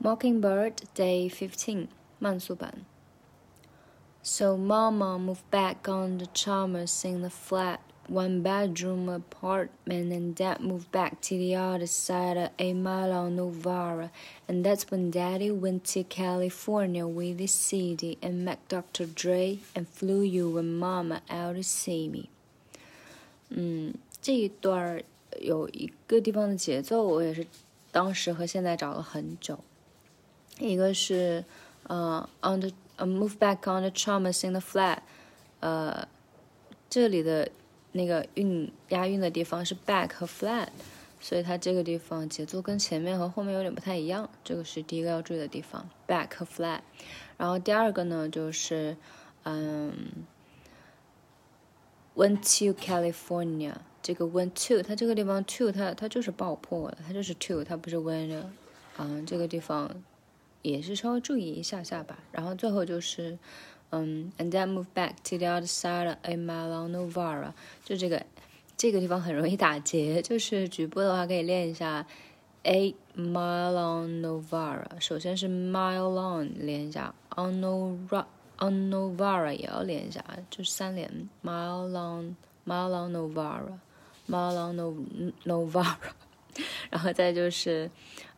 Mockingbird Day 15慢速版 So Mama moved back on the Chalmers in the flat one bedroom apartment and Dad moved back to the other side of a mile on Novara and that's when Daddy went to California with the city and met Dr. Dre and flew you and Mama out to see me 嗯，这一段有一个地方的节奏，我也是当时和现在找了很久。 一个是呃，on the move back on the Chalmers in the flat，呃，这里的那个韵押韵的地方是 back 和 flat，所以它这个地方节奏跟前面和后面有点不太一样，这个是第一个要注意的地方，back 和 flat。然后第二个呢就是嗯，went to California，这个 went to 它这个地方 to 它它就是爆破了，它就是 to 它不是 went，嗯，这个地方。也是稍微注意一下下吧。然后最后就是，嗯，and then move back to the other side of a mile on Novara。就这个这个地方很容易打结，就是局部的话可以练一下，a mile on Novara。首先是 mile on 练一下，on Novara on Novara 也要练一下，就是三连 mile on mile on Novara，mile on Novara。然后再就是。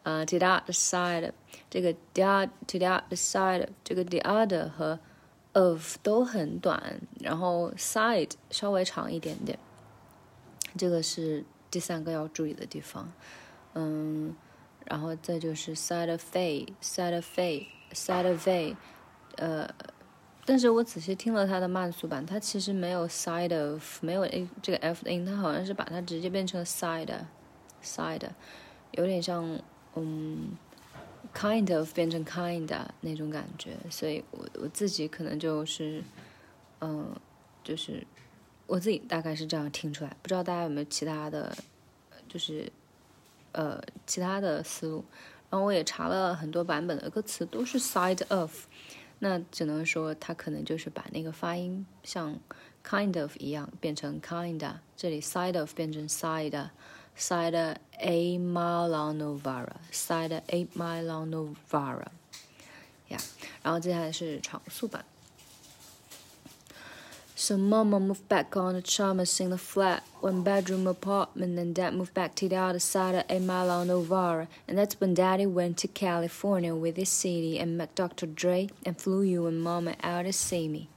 呃，to the other side，这个 the to the other side，这个 the other 和 of 都很短，然后 side 稍微长一点点，这个是第三个要注意的地方。嗯，然后再就是 side of a，side of a，side of a，呃，但是我仔细听了它的慢速版，它其实没有 side of，没有 a 这个 f 的音，它好像是把它直接变成了 side，有点像。嗯，kind of 变成 kind 那种感觉，所以我我自己可能就是，嗯，就是我自己大概是这样听出来，不知道大家有没有其他的，就是呃其他的思路。然后我也查了很多版本的歌词，都是 side of，那只能说他可能就是把那个发音像 kind of 一样变成 kind，这里 side of 变成 side。Side a mile on Novara, side a mile on Novara, yeah. 然后接下来是常速版。So Mama moved back on the Chalmers in the flat, one bedroom apartment, and Dad moved back to the other side of a mile on Novara. And that's when Daddy went to California with his city and met Dr. Dre and flew you and Mama out to see me.